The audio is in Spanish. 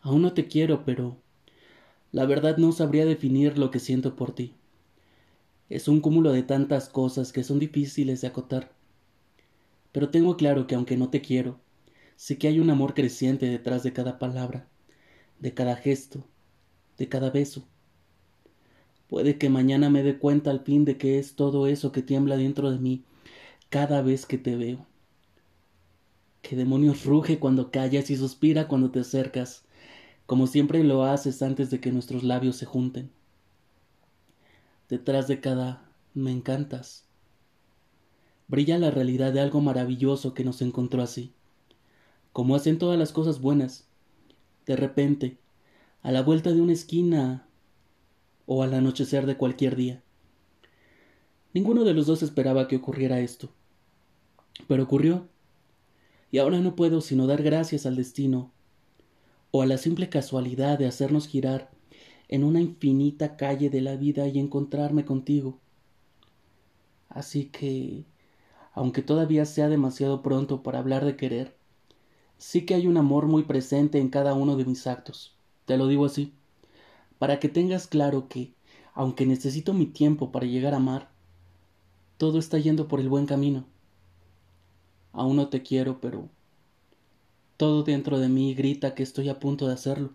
Aún no te quiero, pero la verdad no sabría definir lo que siento por ti. Es un cúmulo de tantas cosas que son difíciles de acotar. Pero tengo claro que aunque no te quiero, sé que hay un amor creciente detrás de cada palabra, de cada gesto, de cada beso. Puede que mañana me dé cuenta al fin de que es todo eso que tiembla dentro de mí cada vez que te veo. ¿Qué demonios ruge cuando callas y suspira cuando te acercas? Como siempre lo haces antes de que nuestros labios se junten. Detrás de cada me encantas. Brilla la realidad de algo maravilloso que nos encontró así. Como hacen todas las cosas buenas. De repente, a la vuelta de una esquina o al anochecer de cualquier día. Ninguno de los dos esperaba que ocurriera esto. Pero ocurrió. Y ahora no puedo sino dar gracias al destino o a la simple casualidad de hacernos girar en una infinita calle de la vida y encontrarme contigo. Así que, aunque todavía sea demasiado pronto para hablar de querer, sí que hay un amor muy presente en cada uno de mis actos. Te lo digo así, para que tengas claro que, aunque necesito mi tiempo para llegar a amar, todo está yendo por el buen camino. Aún no te quiero, pero todo dentro de mí grita que estoy a punto de hacerlo.